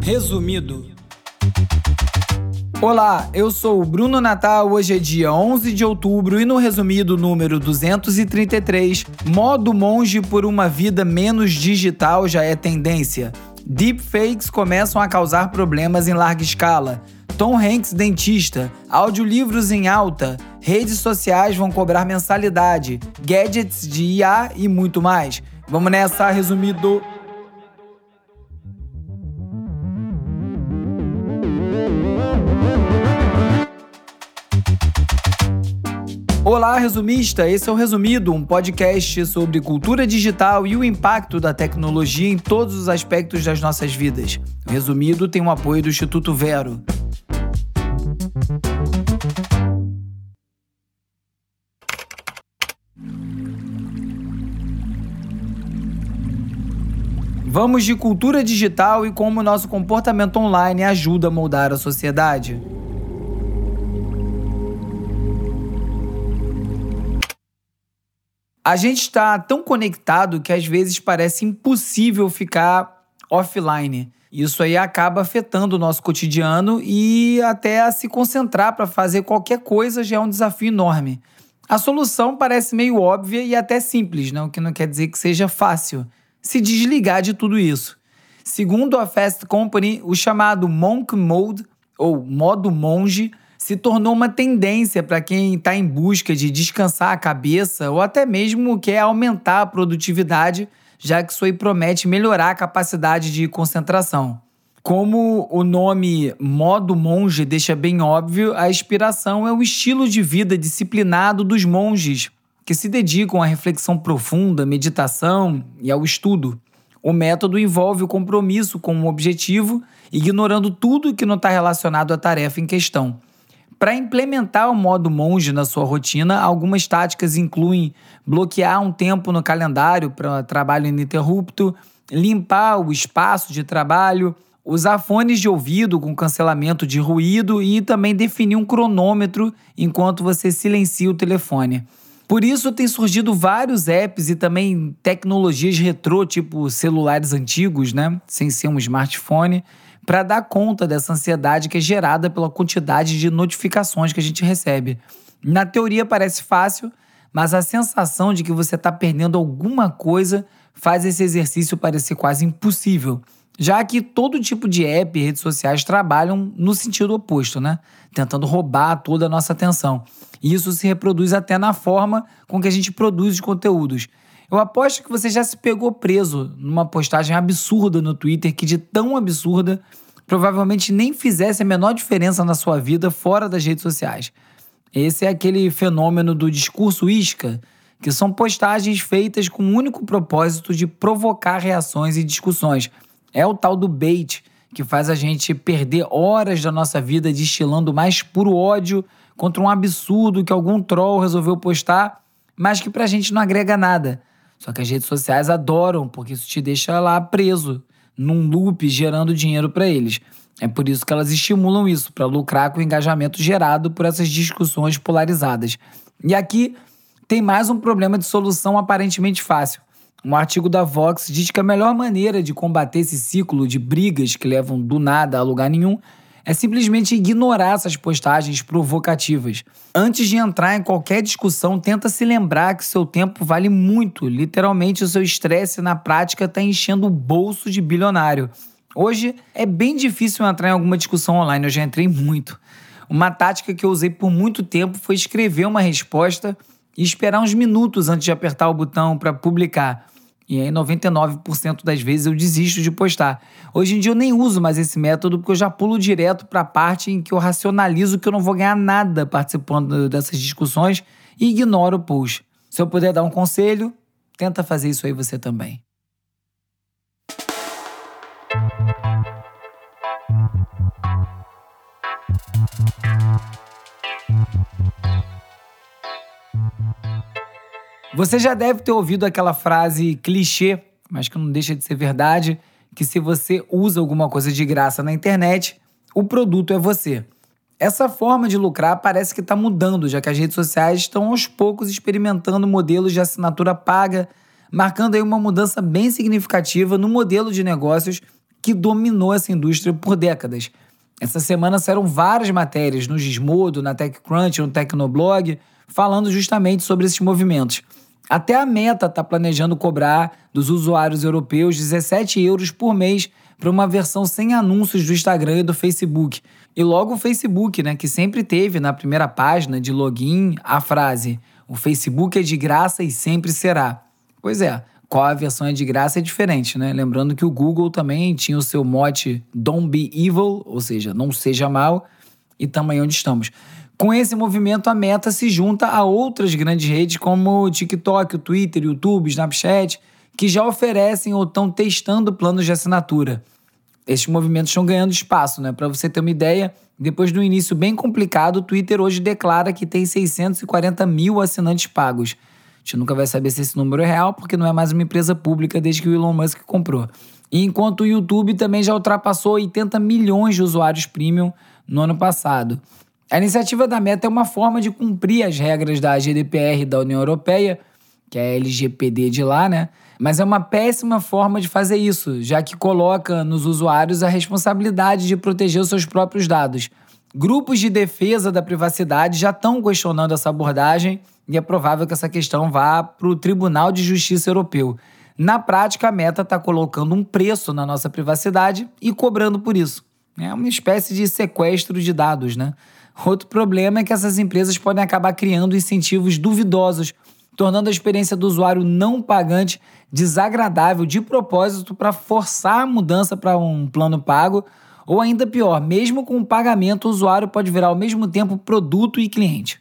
Resumido. Olá, eu sou o Bruno Natal. Hoje é dia 11 de outubro e no resumido número 233, modo monge por uma vida menos digital já é tendência. Deepfakes começam a causar problemas em larga escala. Tom Hanks dentista, audiolivros em alta, redes sociais vão cobrar mensalidade, gadgets de IA e muito mais. Vamos nessa, resumido. Olá, resumista! Esse é o Resumido, um podcast sobre cultura digital e o impacto da tecnologia em todos os aspectos das nossas vidas. Resumido tem o apoio do Instituto Vero. Vamos de cultura digital e como nosso comportamento online ajuda a moldar a sociedade. A gente está tão conectado que às vezes parece impossível ficar offline. Isso aí acaba afetando o nosso cotidiano e até se concentrar para fazer qualquer coisa já é um desafio enorme. A solução parece meio óbvia e até simples, não? o que não quer dizer que seja fácil. Se desligar de tudo isso. Segundo a Fast Company, o chamado Monk Mode, ou modo monge, se tornou uma tendência para quem está em busca de descansar a cabeça ou até mesmo quer aumentar a produtividade, já que isso aí promete melhorar a capacidade de concentração. Como o nome modo monge deixa bem óbvio, a inspiração é o estilo de vida disciplinado dos monges, que se dedicam à reflexão profunda, meditação e ao estudo. O método envolve o compromisso com um objetivo, ignorando tudo que não está relacionado à tarefa em questão. Para implementar o modo monge na sua rotina, algumas táticas incluem bloquear um tempo no calendário para trabalho ininterrupto, limpar o espaço de trabalho, usar fones de ouvido com cancelamento de ruído e também definir um cronômetro enquanto você silencia o telefone. Por isso tem surgido vários apps e também tecnologias retrô, tipo celulares antigos, né, sem ser um smartphone, para dar conta dessa ansiedade que é gerada pela quantidade de notificações que a gente recebe. Na teoria parece fácil, mas a sensação de que você está perdendo alguma coisa faz esse exercício parecer quase impossível. Já que todo tipo de app e redes sociais trabalham no sentido oposto, né? Tentando roubar toda a nossa atenção. E isso se reproduz até na forma com que a gente produz os conteúdos. Eu aposto que você já se pegou preso numa postagem absurda no Twitter que, de tão absurda, provavelmente nem fizesse a menor diferença na sua vida fora das redes sociais. Esse é aquele fenômeno do discurso isca, que são postagens feitas com o único propósito de provocar reações e discussões. É o tal do bait, que faz a gente perder horas da nossa vida destilando mais puro ódio contra um absurdo que algum troll resolveu postar, mas que pra gente não agrega nada. Só que as redes sociais adoram, porque isso te deixa lá preso, num loop gerando dinheiro para eles. É por isso que elas estimulam isso, para lucrar com o engajamento gerado por essas discussões polarizadas. E aqui tem mais um problema de solução aparentemente fácil. Um artigo da Vox diz que a melhor maneira de combater esse ciclo de brigas que levam do nada a lugar nenhum é simplesmente ignorar essas postagens provocativas. Antes de entrar em qualquer discussão, tenta se lembrar que seu tempo vale muito. Literalmente, o seu estresse na prática está enchendo o bolso de bilionário. Hoje é bem difícil entrar em alguma discussão online, eu já entrei muito. Uma tática que eu usei por muito tempo foi escrever uma resposta e esperar uns minutos antes de apertar o botão para publicar. E aí 99% das vezes eu desisto de postar. Hoje em dia eu nem uso mais esse método porque eu já pulo direto para a parte em que eu racionalizo que eu não vou ganhar nada participando dessas discussões e ignoro o post. Se eu puder dar um conselho, tenta fazer isso aí você também. Você já deve ter ouvido aquela frase clichê, mas que não deixa de ser verdade, que se você usa alguma coisa de graça na internet, o produto é você. Essa forma de lucrar parece que está mudando, já que as redes sociais estão aos poucos experimentando modelos de assinatura paga, marcando aí uma mudança bem significativa no modelo de negócios que dominou essa indústria por décadas. Essa semana saíram várias matérias no Gizmodo, na TechCrunch, no Tecnoblog, falando justamente sobre esses movimentos. Até a Meta está planejando cobrar dos usuários europeus 17 euros por mês para uma versão sem anúncios do Instagram e do Facebook. E logo o Facebook, né, que sempre teve na primeira página de login a frase: "O Facebook é de graça e sempre será". Pois é, qual a versão é de graça é diferente, né? Lembrando que o Google também tinha o seu mote Don't be evil, ou seja, não seja mal, e também onde estamos. Com esse movimento, a Meta se junta a outras grandes redes como o TikTok, o Twitter, o YouTube, Snapchat, que já oferecem ou estão testando planos de assinatura. Esses movimentos estão ganhando espaço, né? Para você ter uma ideia, depois do início bem complicado, o Twitter hoje declara que tem 640 mil assinantes pagos gente nunca vai saber se esse número é real, porque não é mais uma empresa pública desde que o Elon Musk comprou. E enquanto o YouTube também já ultrapassou 80 milhões de usuários premium no ano passado. A iniciativa da Meta é uma forma de cumprir as regras da GDPR da União Europeia, que é a LGPD de lá, né? Mas é uma péssima forma de fazer isso, já que coloca nos usuários a responsabilidade de proteger os seus próprios dados. Grupos de defesa da privacidade já estão questionando essa abordagem e é provável que essa questão vá para o Tribunal de Justiça Europeu. Na prática, a Meta está colocando um preço na nossa privacidade e cobrando por isso. É uma espécie de sequestro de dados, né? Outro problema é que essas empresas podem acabar criando incentivos duvidosos, tornando a experiência do usuário não pagante desagradável de propósito para forçar a mudança para um plano pago, ou ainda pior, mesmo com o pagamento, o usuário pode virar ao mesmo tempo produto e cliente.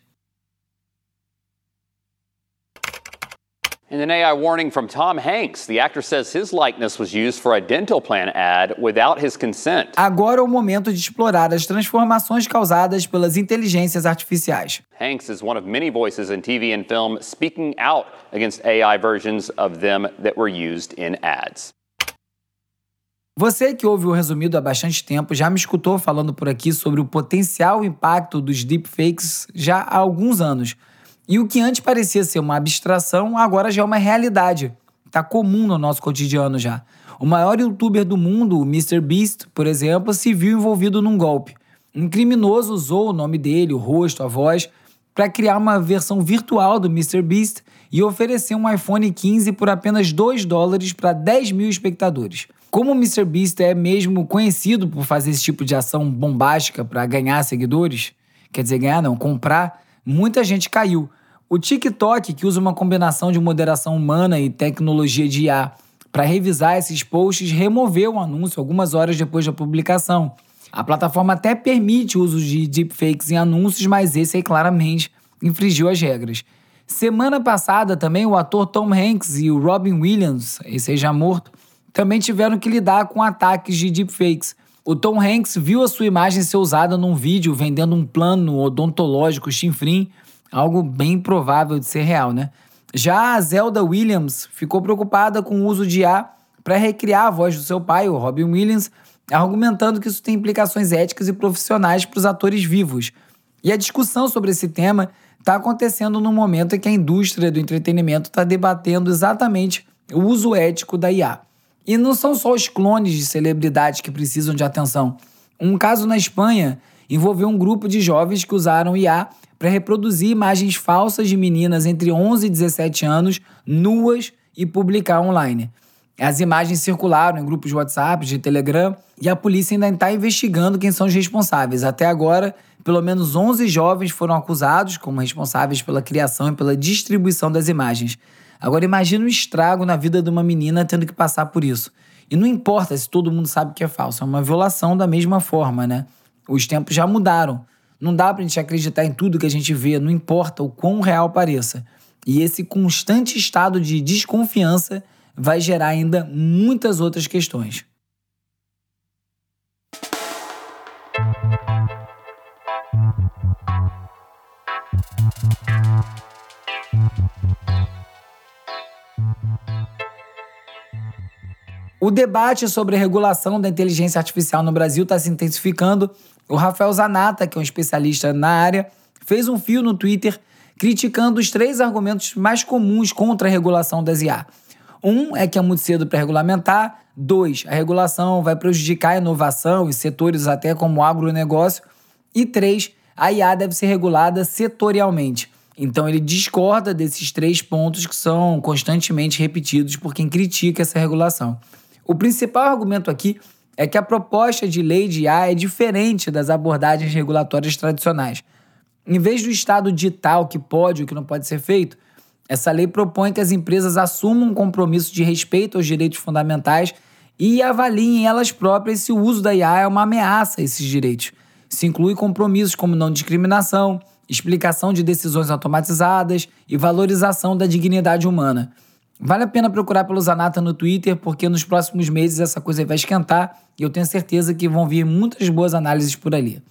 And an AI warning from Tom Hanks. The actor says his likeness was used for a dental plan ad without his consent. Agora é o momento de explorar as transformações causadas pelas inteligências artificiais. Hanks is one of many voices in TV and film speaking out against AI versions of them that were used in ads. Você que ouve o resumido há bastante tempo já me escutou falando por aqui sobre o potencial impacto dos deepfakes já há alguns anos. E o que antes parecia ser uma abstração, agora já é uma realidade. Está comum no nosso cotidiano já. O maior youtuber do mundo, o MrBeast, por exemplo, se viu envolvido num golpe. Um criminoso usou o nome dele, o rosto, a voz, para criar uma versão virtual do MrBeast e oferecer um iPhone 15 por apenas 2 dólares para 10 mil espectadores. Como o MrBeast é mesmo conhecido por fazer esse tipo de ação bombástica para ganhar seguidores, quer dizer, ganhar não, comprar, muita gente caiu. O TikTok, que usa uma combinação de moderação humana e tecnologia de IA para revisar esses posts, removeu o anúncio algumas horas depois da publicação. A plataforma até permite o uso de deepfakes em anúncios, mas esse aí claramente infringiu as regras. Semana passada também o ator Tom Hanks e o Robin Williams, esse aí já morto, também tiveram que lidar com ataques de deepfakes. O Tom Hanks viu a sua imagem ser usada num vídeo vendendo um plano odontológico chinfrim algo bem provável de ser real, né? Já a Zelda Williams ficou preocupada com o uso de IA para recriar a voz do seu pai, o Robin Williams, argumentando que isso tem implicações éticas e profissionais para os atores vivos. E a discussão sobre esse tema está acontecendo no momento em que a indústria do entretenimento está debatendo exatamente o uso ético da IA. E não são só os clones de celebridades que precisam de atenção. Um caso na Espanha envolveu um grupo de jovens que usaram IA para reproduzir imagens falsas de meninas entre 11 e 17 anos, nuas, e publicar online. As imagens circularam em grupos de WhatsApp, de Telegram, e a polícia ainda está investigando quem são os responsáveis. Até agora, pelo menos 11 jovens foram acusados como responsáveis pela criação e pela distribuição das imagens. Agora imagine o estrago na vida de uma menina tendo que passar por isso. E não importa se todo mundo sabe que é falso, é uma violação da mesma forma, né? Os tempos já mudaram. Não dá pra gente acreditar em tudo que a gente vê, não importa o quão real pareça. E esse constante estado de desconfiança vai gerar ainda muitas outras questões. O debate sobre regulação da inteligência artificial no Brasil está se intensificando o Rafael Zanata, que é um especialista na área, fez um fio no Twitter criticando os três argumentos mais comuns contra a regulação das IA. Um é que é muito cedo para regulamentar. Dois, a regulação vai prejudicar a inovação em setores até como o agronegócio. E três, a IA deve ser regulada setorialmente. Então ele discorda desses três pontos que são constantemente repetidos por quem critica essa regulação. O principal argumento aqui é que a proposta de lei de IA é diferente das abordagens regulatórias tradicionais. Em vez do Estado ditar o que pode e o que não pode ser feito, essa lei propõe que as empresas assumam um compromisso de respeito aos direitos fundamentais e avaliem elas próprias se o uso da IA é uma ameaça a esses direitos. Se inclui compromissos como não discriminação, explicação de decisões automatizadas e valorização da dignidade humana. Vale a pena procurar pelo Zanata no Twitter, porque nos próximos meses essa coisa vai esquentar e eu tenho certeza que vão vir muitas boas análises por ali.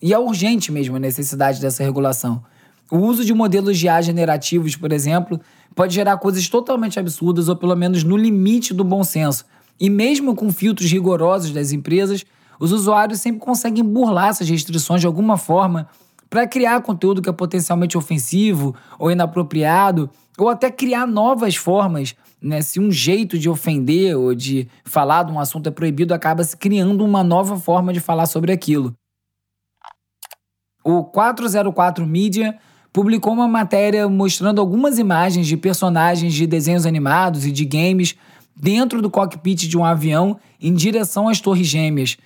E é urgente mesmo a necessidade dessa regulação. O uso de modelos de IA generativos, por exemplo, pode gerar coisas totalmente absurdas ou pelo menos no limite do bom senso. E mesmo com filtros rigorosos das empresas, os usuários sempre conseguem burlar essas restrições de alguma forma para criar conteúdo que é potencialmente ofensivo ou inapropriado, ou até criar novas formas. Né? Se um jeito de ofender ou de falar de um assunto é proibido, acaba se criando uma nova forma de falar sobre aquilo. O 404 Media publicou uma matéria mostrando algumas imagens de personagens de desenhos animados e de games dentro do cockpit de um avião em direção às Torres Gêmeas,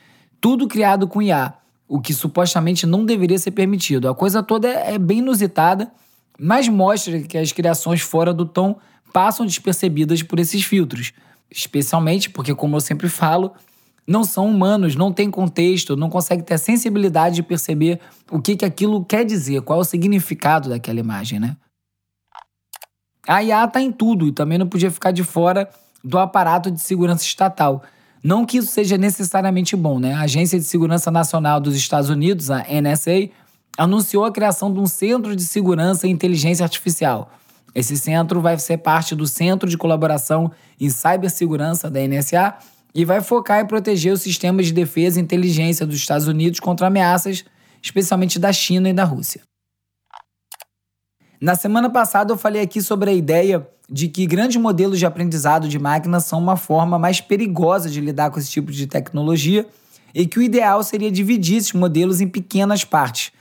tudo criado com IA, o que supostamente não deveria ser permitido. A coisa toda é bem inusitada, mas mostra que as criações fora do tom passam despercebidas por esses filtros, especialmente porque, como eu sempre falo, não são humanos, não têm contexto, não conseguem ter a sensibilidade de perceber o que, que aquilo quer dizer, qual é o significado daquela imagem, né? A IA está em tudo e também não podia ficar de fora do aparato de segurança estatal. Não que isso seja necessariamente bom, né? A Agência de Segurança Nacional dos Estados Unidos, a NSA, anunciou a criação de um Centro de Segurança e Inteligência Artificial. Esse centro vai ser parte do Centro de Colaboração em Cibersegurança da NSA e vai focar em proteger os sistemas de defesa e inteligência dos Estados Unidos contra ameaças, especialmente da China e da Rússia. Na semana passada eu falei aqui sobre a ideia de que grandes modelos de aprendizado de máquinas são uma forma mais perigosa de lidar com esse tipo de tecnologia e que o ideal seria dividir esses modelos em pequenas partes.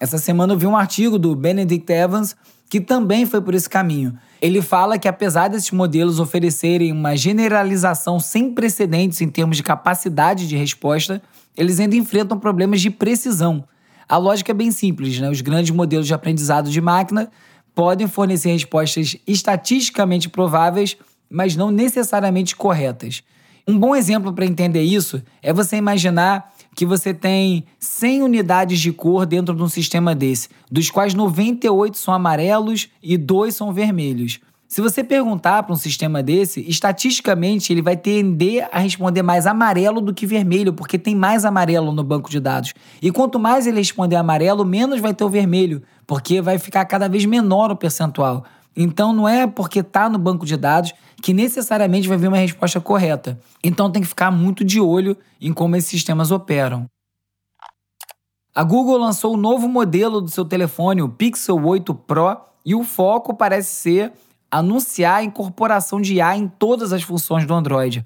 Essa semana eu vi um artigo do Benedict Evans que também foi por esse caminho. Ele fala que, apesar desses modelos oferecerem uma generalização sem precedentes em termos de capacidade de resposta, eles ainda enfrentam problemas de precisão. A lógica é bem simples, né? Os grandes modelos de aprendizado de máquina podem fornecer respostas estatisticamente prováveis, mas não necessariamente corretas. Um bom exemplo para entender isso é você imaginar que você tem 100 unidades de cor dentro de um sistema desse, dos quais 98 são amarelos e 2 são vermelhos. Se você perguntar para um sistema desse, estatisticamente ele vai tender a responder mais amarelo do que vermelho, porque tem mais amarelo no banco de dados. E quanto mais ele responder amarelo, menos vai ter o vermelho, porque vai ficar cada vez menor o percentual. Então não é porque está no banco de dados que necessariamente vai vir uma resposta correta. Então tem que ficar muito de olho em como esses sistemas operam. A Google lançou o um novo modelo do seu telefone, o Pixel 8 Pro, e o foco parece ser anunciar a incorporação de IA em todas as funções do Android.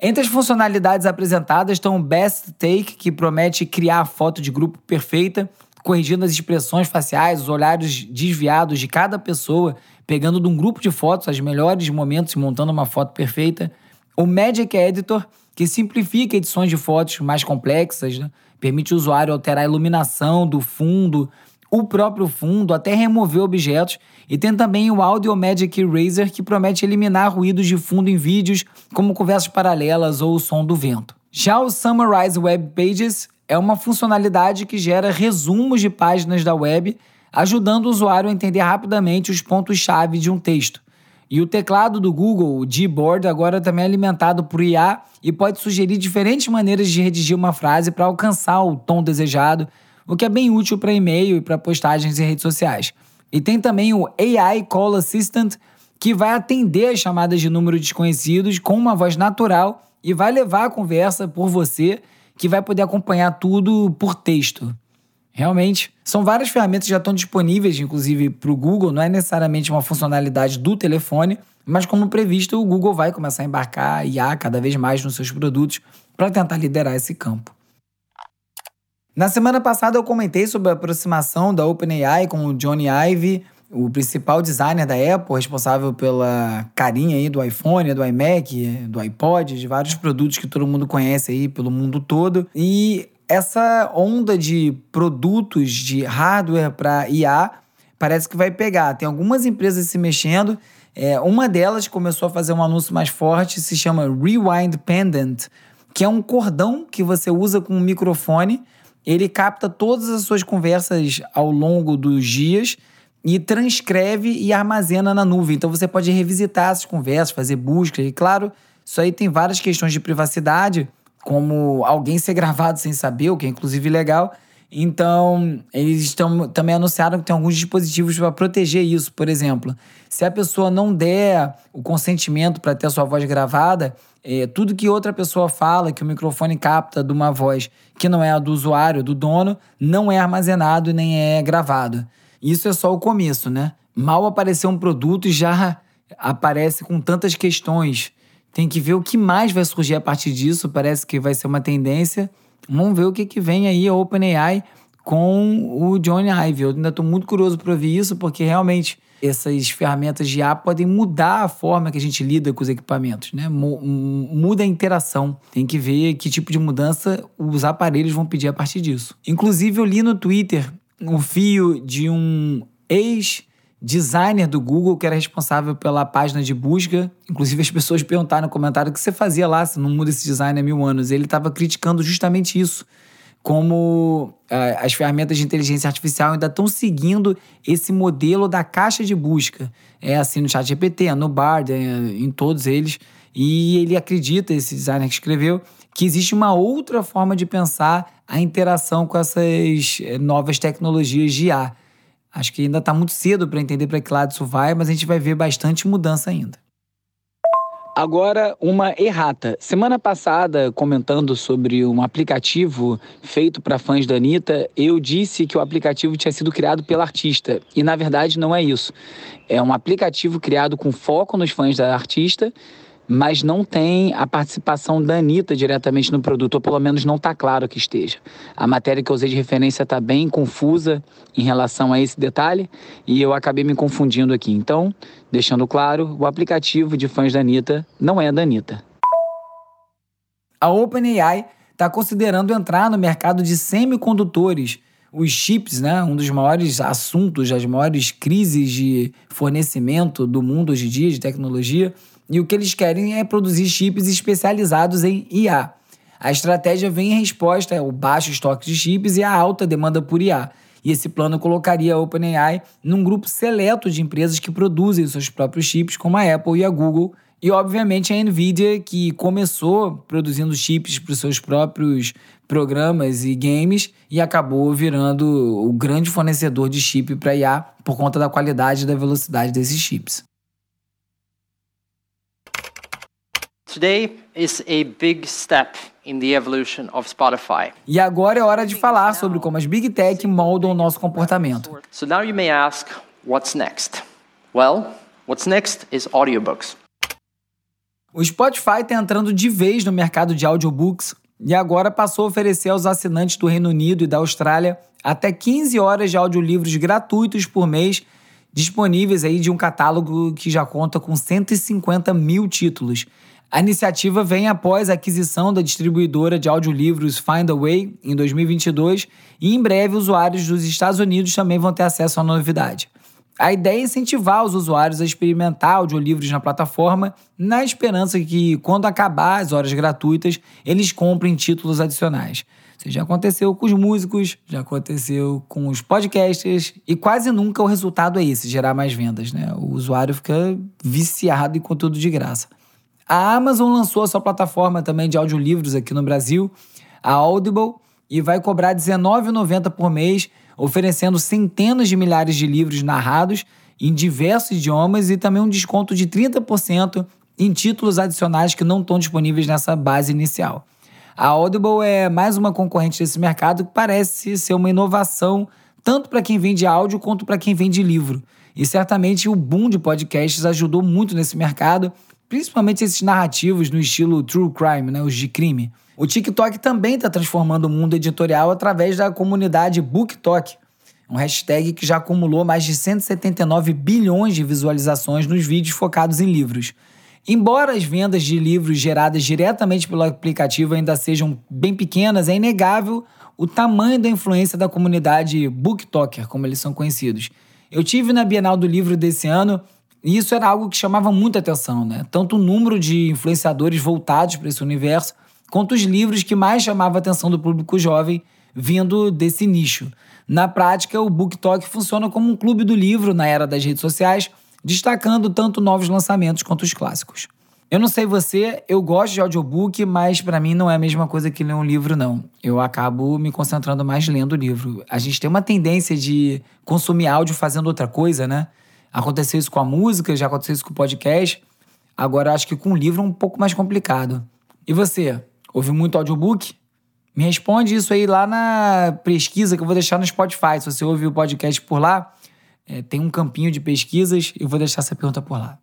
Entre as funcionalidades apresentadas estão o Best Take, que promete criar a foto de grupo perfeita, corrigindo as expressões faciais, os olhares desviados de cada pessoa pegando de um grupo de fotos os melhores momentos e montando uma foto perfeita. O Magic Editor, que simplifica edições de fotos mais complexas, né? permite o usuário alterar a iluminação do fundo, o próprio fundo, até remover objetos. E tem também o Audio Magic Eraser, que promete eliminar ruídos de fundo em vídeos, como conversas paralelas ou o som do vento. Já o Summarize Web Pages é uma funcionalidade que gera resumos de páginas da web ajudando o usuário a entender rapidamente os pontos-chave de um texto. E o teclado do Google, o Gboard, agora também é alimentado por IA e pode sugerir diferentes maneiras de redigir uma frase para alcançar o tom desejado, o que é bem útil para e-mail e para postagens em redes sociais. E tem também o AI Call Assistant, que vai atender as chamadas de número desconhecidos com uma voz natural e vai levar a conversa por você, que vai poder acompanhar tudo por texto. Realmente. São várias ferramentas que já estão disponíveis, inclusive para o Google, não é necessariamente uma funcionalidade do telefone, mas como previsto, o Google vai começar a embarcar IA cada vez mais nos seus produtos para tentar liderar esse campo. Na semana passada eu comentei sobre a aproximação da OpenAI com o Johnny Ive, o principal designer da Apple, responsável pela carinha aí do iPhone, do iMac, do iPod, de vários produtos que todo mundo conhece aí pelo mundo todo. E essa onda de produtos de hardware para IA parece que vai pegar. Tem algumas empresas se mexendo. É, uma delas começou a fazer um anúncio mais forte, se chama Rewind Pendant, que é um cordão que você usa com um microfone. Ele capta todas as suas conversas ao longo dos dias e transcreve e armazena na nuvem. Então você pode revisitar essas conversas, fazer busca. E claro, isso aí tem várias questões de privacidade como alguém ser gravado sem saber, o que é inclusive legal. Então, eles estão, também anunciaram que tem alguns dispositivos para proteger isso. Por exemplo, se a pessoa não der o consentimento para ter a sua voz gravada, é, tudo que outra pessoa fala, que o microfone capta de uma voz que não é a do usuário, do dono, não é armazenado nem é gravado. Isso é só o começo, né? Mal apareceu um produto e já aparece com tantas questões tem que ver o que mais vai surgir a partir disso. Parece que vai ser uma tendência. Vamos ver o que, que vem aí a OpenAI com o Johnny Ive. Eu ainda estou muito curioso para ouvir isso, porque realmente essas ferramentas de IA podem mudar a forma que a gente lida com os equipamentos, né? Muda a interação. Tem que ver que tipo de mudança os aparelhos vão pedir a partir disso. Inclusive, eu li no Twitter um fio de um ex designer do Google que era responsável pela página de busca. Inclusive, as pessoas perguntaram no comentário o que você fazia lá se não muda esse design há mil anos. Ele estava criticando justamente isso. Como uh, as ferramentas de inteligência artificial ainda estão seguindo esse modelo da caixa de busca. É assim no ChatGPT, no Bard, é, em todos eles. E ele acredita, esse designer que escreveu, que existe uma outra forma de pensar a interação com essas eh, novas tecnologias de IA Acho que ainda está muito cedo para entender para que lado isso vai, mas a gente vai ver bastante mudança ainda. Agora, uma errata. Semana passada, comentando sobre um aplicativo feito para fãs da Anitta, eu disse que o aplicativo tinha sido criado pela artista. E na verdade não é isso. É um aplicativo criado com foco nos fãs da artista mas não tem a participação da Anitta diretamente no produto, ou pelo menos não está claro que esteja. A matéria que eu usei de referência está bem confusa em relação a esse detalhe e eu acabei me confundindo aqui. Então, deixando claro, o aplicativo de fãs da Anitta não é da Anitta. A OpenAI está considerando entrar no mercado de semicondutores os chips, né, um dos maiores assuntos, as maiores crises de fornecimento do mundo hoje em dia, de tecnologia, e o que eles querem é produzir chips especializados em IA. A estratégia vem em resposta ao baixo estoque de chips e à alta demanda por IA. E esse plano colocaria a OpenAI num grupo seleto de empresas que produzem seus próprios chips, como a Apple e a Google, e obviamente a Nvidia, que começou produzindo chips para os seus próprios programas e games e acabou virando o grande fornecedor de chip para IA por conta da qualidade e da velocidade desses chips. Today is a big step in the evolution of Spotify. E agora é hora de falar sobre como as Big Tech moldam o nosso comportamento. So now you may ask, what's next? Well, what's next is audiobooks. O Spotify está entrando de vez no mercado de audiobooks e agora passou a oferecer aos assinantes do Reino Unido e da Austrália até 15 horas de audiolivros gratuitos por mês, disponíveis aí de um catálogo que já conta com 150 mil títulos. A iniciativa vem após a aquisição da distribuidora de audiolivros Findaway em 2022 e em breve usuários dos Estados Unidos também vão ter acesso à novidade. A ideia é incentivar os usuários a experimentar audiolivros na plataforma, na esperança que, quando acabar as horas gratuitas, eles comprem títulos adicionais. Isso já aconteceu com os músicos, já aconteceu com os podcasters, e quase nunca o resultado é esse, gerar mais vendas. Né? O usuário fica viciado em conteúdo de graça. A Amazon lançou a sua plataforma também de audiolivros aqui no Brasil, a Audible, e vai cobrar R$19,90 por mês, oferecendo centenas de milhares de livros narrados em diversos idiomas e também um desconto de 30% em títulos adicionais que não estão disponíveis nessa base inicial. A Audible é mais uma concorrente desse mercado que parece ser uma inovação tanto para quem vende áudio quanto para quem vende livro. E certamente o boom de podcasts ajudou muito nesse mercado, principalmente esses narrativos no estilo true crime, né, os de crime. O TikTok também está transformando o mundo editorial através da comunidade BookTok, um hashtag que já acumulou mais de 179 bilhões de visualizações nos vídeos focados em livros. Embora as vendas de livros geradas diretamente pelo aplicativo ainda sejam bem pequenas, é inegável o tamanho da influência da comunidade booktoker, como eles são conhecidos. Eu tive na Bienal do Livro desse ano e isso era algo que chamava muita atenção, né? Tanto o número de influenciadores voltados para esse universo, quanto os livros que mais chamavam a atenção do público jovem vindo desse nicho. Na prática, o BookTok funciona como um clube do livro na era das redes sociais, destacando tanto novos lançamentos quanto os clássicos. Eu não sei você, eu gosto de audiobook, mas para mim não é a mesma coisa que ler um livro, não. Eu acabo me concentrando mais lendo o livro. A gente tem uma tendência de consumir áudio fazendo outra coisa, né? Aconteceu isso com a música, já aconteceu isso com o podcast. Agora acho que com o livro é um pouco mais complicado. E você, ouve muito audiobook? Me responde isso aí lá na pesquisa que eu vou deixar no Spotify. Se você ouve o podcast por lá, é, tem um campinho de pesquisas eu vou deixar essa pergunta por lá.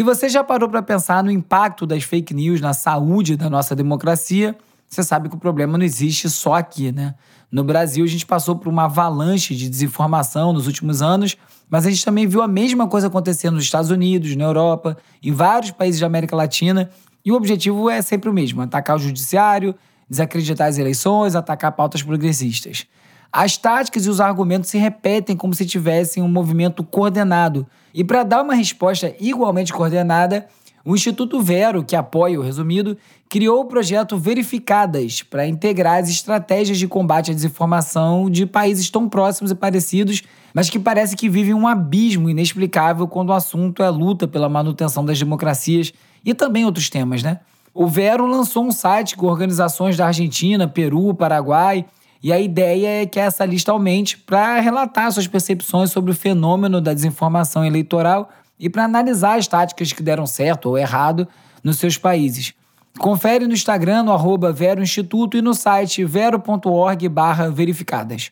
Se você já parou para pensar no impacto das fake news na saúde da nossa democracia, você sabe que o problema não existe só aqui, né? No Brasil, a gente passou por uma avalanche de desinformação nos últimos anos, mas a gente também viu a mesma coisa acontecer nos Estados Unidos, na Europa, em vários países da América Latina, e o objetivo é sempre o mesmo: atacar o judiciário, desacreditar as eleições, atacar pautas progressistas. As táticas e os argumentos se repetem como se tivessem um movimento coordenado. E para dar uma resposta igualmente coordenada, o Instituto Vero, que apoia o resumido, criou o projeto Verificadas para integrar as estratégias de combate à desinformação de países tão próximos e parecidos, mas que parece que vivem um abismo inexplicável quando o assunto é luta pela manutenção das democracias e também outros temas, né? O Vero lançou um site com organizações da Argentina, Peru, Paraguai, e a ideia é que essa lista aumente para relatar suas percepções sobre o fenômeno da desinformação eleitoral e para analisar as táticas que deram certo ou errado nos seus países. Confere no Instagram, no arroba Vero Instituto e no site vero.org verificadas.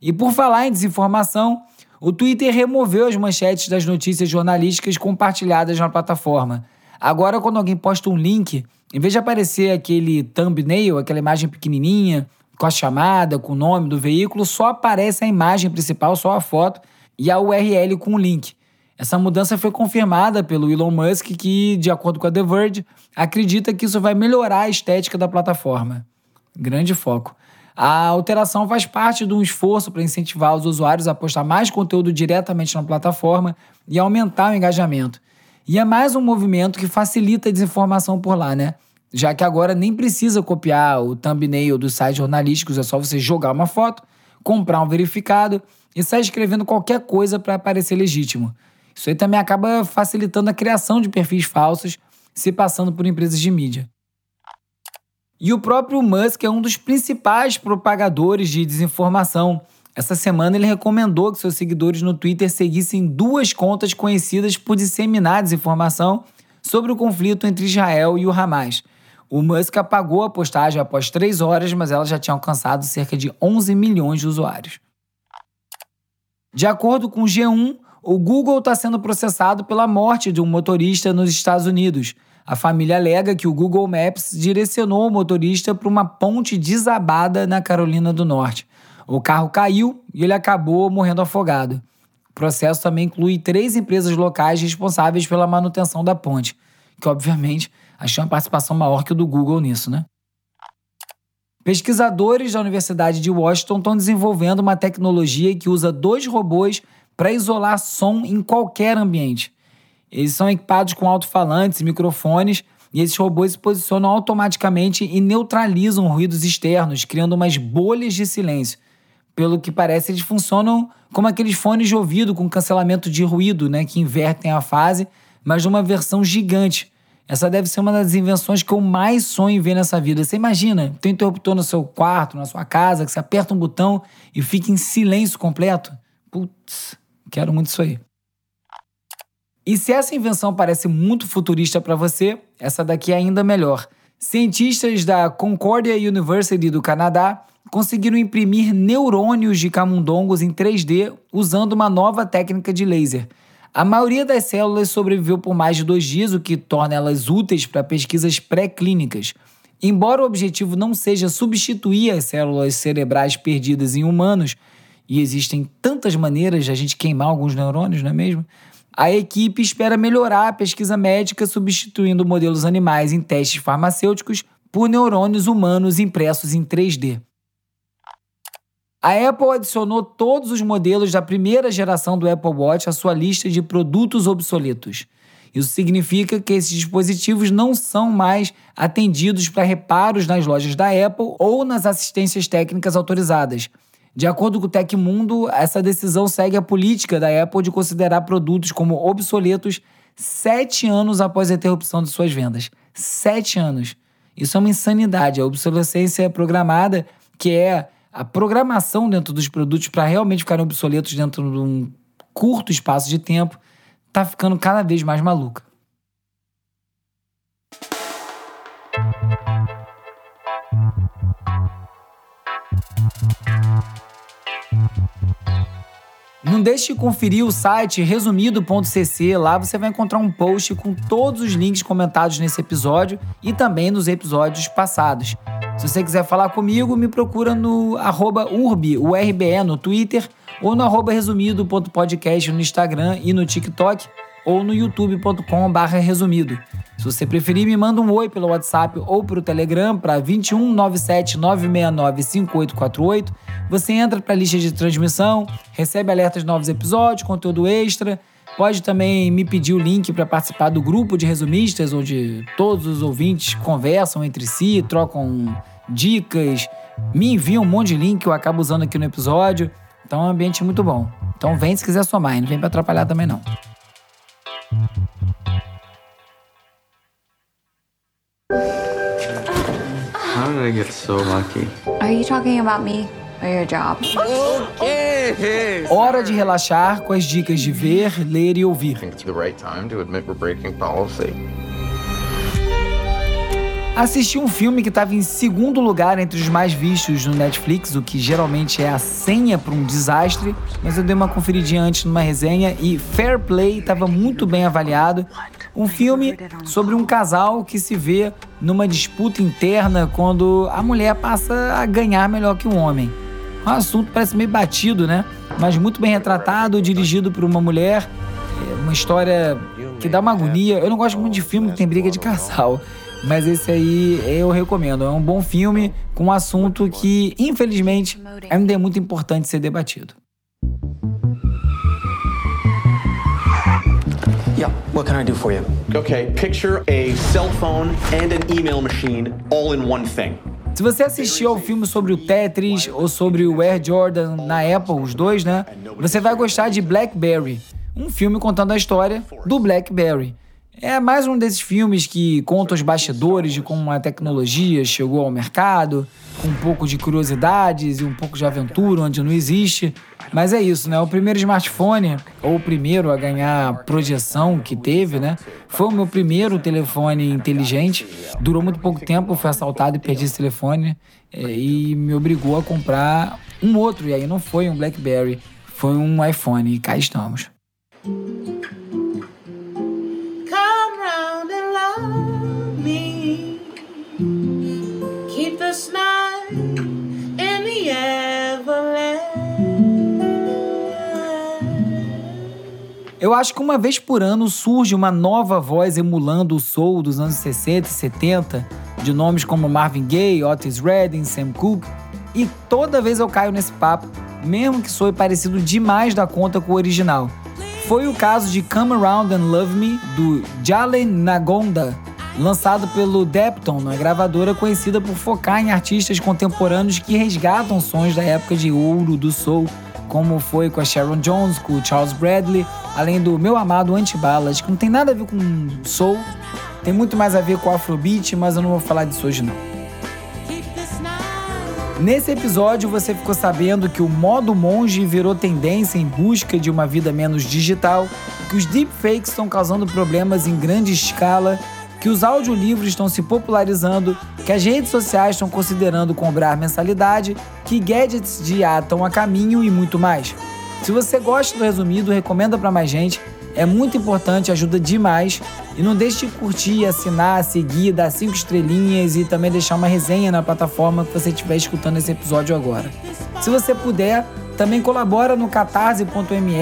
E por falar em desinformação, o Twitter removeu as manchetes das notícias jornalísticas compartilhadas na plataforma. Agora, quando alguém posta um link, em vez de aparecer aquele thumbnail, aquela imagem pequenininha, com a chamada, com o nome do veículo, só aparece a imagem principal, só a foto, e a URL com o link. Essa mudança foi confirmada pelo Elon Musk, que, de acordo com a The Verge, acredita que isso vai melhorar a estética da plataforma. Grande foco. A alteração faz parte de um esforço para incentivar os usuários a postar mais conteúdo diretamente na plataforma e aumentar o engajamento. E é mais um movimento que facilita a desinformação por lá, né? Já que agora nem precisa copiar o thumbnail dos sites jornalísticos, é só você jogar uma foto, comprar um verificado e sai escrevendo qualquer coisa para parecer legítimo. Isso aí também acaba facilitando a criação de perfis falsos, se passando por empresas de mídia. E o próprio Musk é um dos principais propagadores de desinformação. Essa semana ele recomendou que seus seguidores no Twitter seguissem duas contas conhecidas por disseminar desinformação sobre o conflito entre Israel e o Hamas. O Musk apagou a postagem após três horas, mas ela já tinha alcançado cerca de 11 milhões de usuários. De acordo com o G1, o Google está sendo processado pela morte de um motorista nos Estados Unidos. A família alega que o Google Maps direcionou o motorista para uma ponte desabada na Carolina do Norte. O carro caiu e ele acabou morrendo afogado. O processo também inclui três empresas locais responsáveis pela manutenção da ponte, que obviamente acham uma participação maior que o do Google nisso, né? Pesquisadores da Universidade de Washington estão desenvolvendo uma tecnologia que usa dois robôs para isolar som em qualquer ambiente. Eles são equipados com alto-falantes e microfones, e esses robôs se posicionam automaticamente e neutralizam ruídos externos, criando umas bolhas de silêncio. Pelo que parece, eles funcionam como aqueles fones de ouvido com cancelamento de ruído, né, que invertem a fase, mas numa versão gigante. Essa deve ser uma das invenções que eu mais sonho em ver nessa vida. Você imagina, tem um interruptor no seu quarto, na sua casa, que você aperta um botão e fica em silêncio completo? Putz, quero muito isso aí. E se essa invenção parece muito futurista para você, essa daqui é ainda melhor. Cientistas da Concordia University do Canadá conseguiram imprimir neurônios de camundongos em 3D usando uma nova técnica de laser. A maioria das células sobreviveu por mais de dois dias, o que torna elas úteis para pesquisas pré-clínicas. Embora o objetivo não seja substituir as células cerebrais perdidas em humanos, e existem tantas maneiras de a gente queimar alguns neurônios, não é mesmo? A equipe espera melhorar a pesquisa médica substituindo modelos animais em testes farmacêuticos por neurônios humanos impressos em 3D. A Apple adicionou todos os modelos da primeira geração do Apple Watch à sua lista de produtos obsoletos. Isso significa que esses dispositivos não são mais atendidos para reparos nas lojas da Apple ou nas assistências técnicas autorizadas. De acordo com o Tecmundo, essa decisão segue a política da Apple de considerar produtos como obsoletos sete anos após a interrupção de suas vendas. Sete anos. Isso é uma insanidade. A obsolescência programada, que é a programação dentro dos produtos para realmente ficarem obsoletos dentro de um curto espaço de tempo, está ficando cada vez mais maluca. Não deixe de conferir o site resumido.cc. Lá você vai encontrar um post com todos os links comentados nesse episódio e também nos episódios passados. Se você quiser falar comigo, me procura no arroba urbe, URBE, no Twitter ou no arroba resumido.podcast no Instagram e no TikTok ou no youtube.com.br resumido. Se você preferir, me manda um oi pelo WhatsApp ou pelo Telegram para 21 97 969 5848. Você entra para a lista de transmissão, recebe alertas de novos episódios, conteúdo extra. Pode também me pedir o link para participar do grupo de resumistas, onde todos os ouvintes conversam entre si, trocam dicas, me enviam um monte de link que eu acabo usando aqui no episódio. Então é um ambiente muito bom. Então vem se quiser somar, não vem para atrapalhar também não. How did I get so lucky? Are you talking about me or your job? Hora de relaxar com as dicas de ver, ler e ouvir. It's the right time to admit we're breaking policy. Assisti um filme que estava em segundo lugar entre os mais vistos no Netflix, o que geralmente é a senha para um desastre, mas eu dei uma conferidinha antes numa resenha e Fair Play estava muito bem avaliado. Um filme sobre um casal que se vê numa disputa interna quando a mulher passa a ganhar melhor que o homem. Um assunto parece meio batido, né? Mas muito bem retratado, dirigido por uma mulher. É uma história que dá uma agonia. Eu não gosto muito de filme que tem briga de casal. Mas esse aí eu recomendo. É um bom filme com um assunto que, infelizmente, ainda é muito importante ser debatido. Yeah, what can I do for you? Okay, picture a cell phone and an email machine all in one thing. Se você assistiu ao filme sobre o Tetris ou sobre o Air Jordan na Apple, os dois, né? Você vai gostar de Blackberry, um filme contando a história do Blackberry. É mais um desses filmes que conta os bastidores de como a tecnologia chegou ao mercado, com um pouco de curiosidades e um pouco de aventura onde não existe. Mas é isso, né? O primeiro smartphone, ou o primeiro a ganhar projeção que teve, né? Foi o meu primeiro telefone inteligente. Durou muito pouco tempo, fui assaltado e perdi esse telefone. É, e me obrigou a comprar um outro. E aí não foi um Blackberry, foi um iPhone. E cá estamos. In the everlasting. Eu acho que uma vez por ano surge uma nova voz emulando o soul dos anos 60 e 70, de nomes como Marvin Gaye, Otis Redding, Sam Cooke, e toda vez eu caio nesse papo, mesmo que soe parecido demais da conta com o original. Foi o caso de Come Around and Love Me, do Jale Nagonda, lançado pelo Depton, uma gravadora conhecida por focar em artistas contemporâneos que resgatam sons da época de ouro do soul, como foi com a Sharon Jones, com o Charles Bradley, além do meu amado Antibalas, que não tem nada a ver com soul, tem muito mais a ver com Afrobeat, mas eu não vou falar disso hoje não. Nesse episódio você ficou sabendo que o modo monge virou tendência em busca de uma vida menos digital, que os deepfakes estão causando problemas em grande escala, que os audiolivros estão se popularizando, que as redes sociais estão considerando cobrar mensalidade, que gadgets de IA estão a caminho e muito mais. Se você gosta do resumido, recomenda para mais gente. É muito importante, ajuda demais. E não deixe de curtir, assinar, seguir, dar cinco estrelinhas e também deixar uma resenha na plataforma que você estiver escutando esse episódio agora. Se você puder, também colabora no catarse.me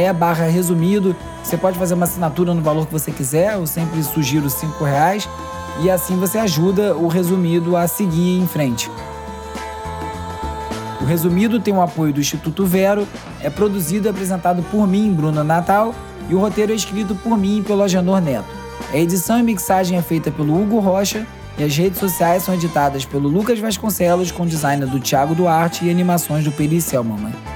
resumido. Você pode fazer uma assinatura no valor que você quiser, eu sempre sugiro cinco reais. E assim você ajuda o resumido a seguir em frente. O resumido tem o apoio do Instituto Vero, é produzido e apresentado por mim, Bruno Natal, e o roteiro é escrito por mim e pelo Agenor Neto. A edição e mixagem é feita pelo Hugo Rocha e as redes sociais são editadas pelo Lucas Vasconcelos com design do Thiago Duarte e animações do Peri Selmanman.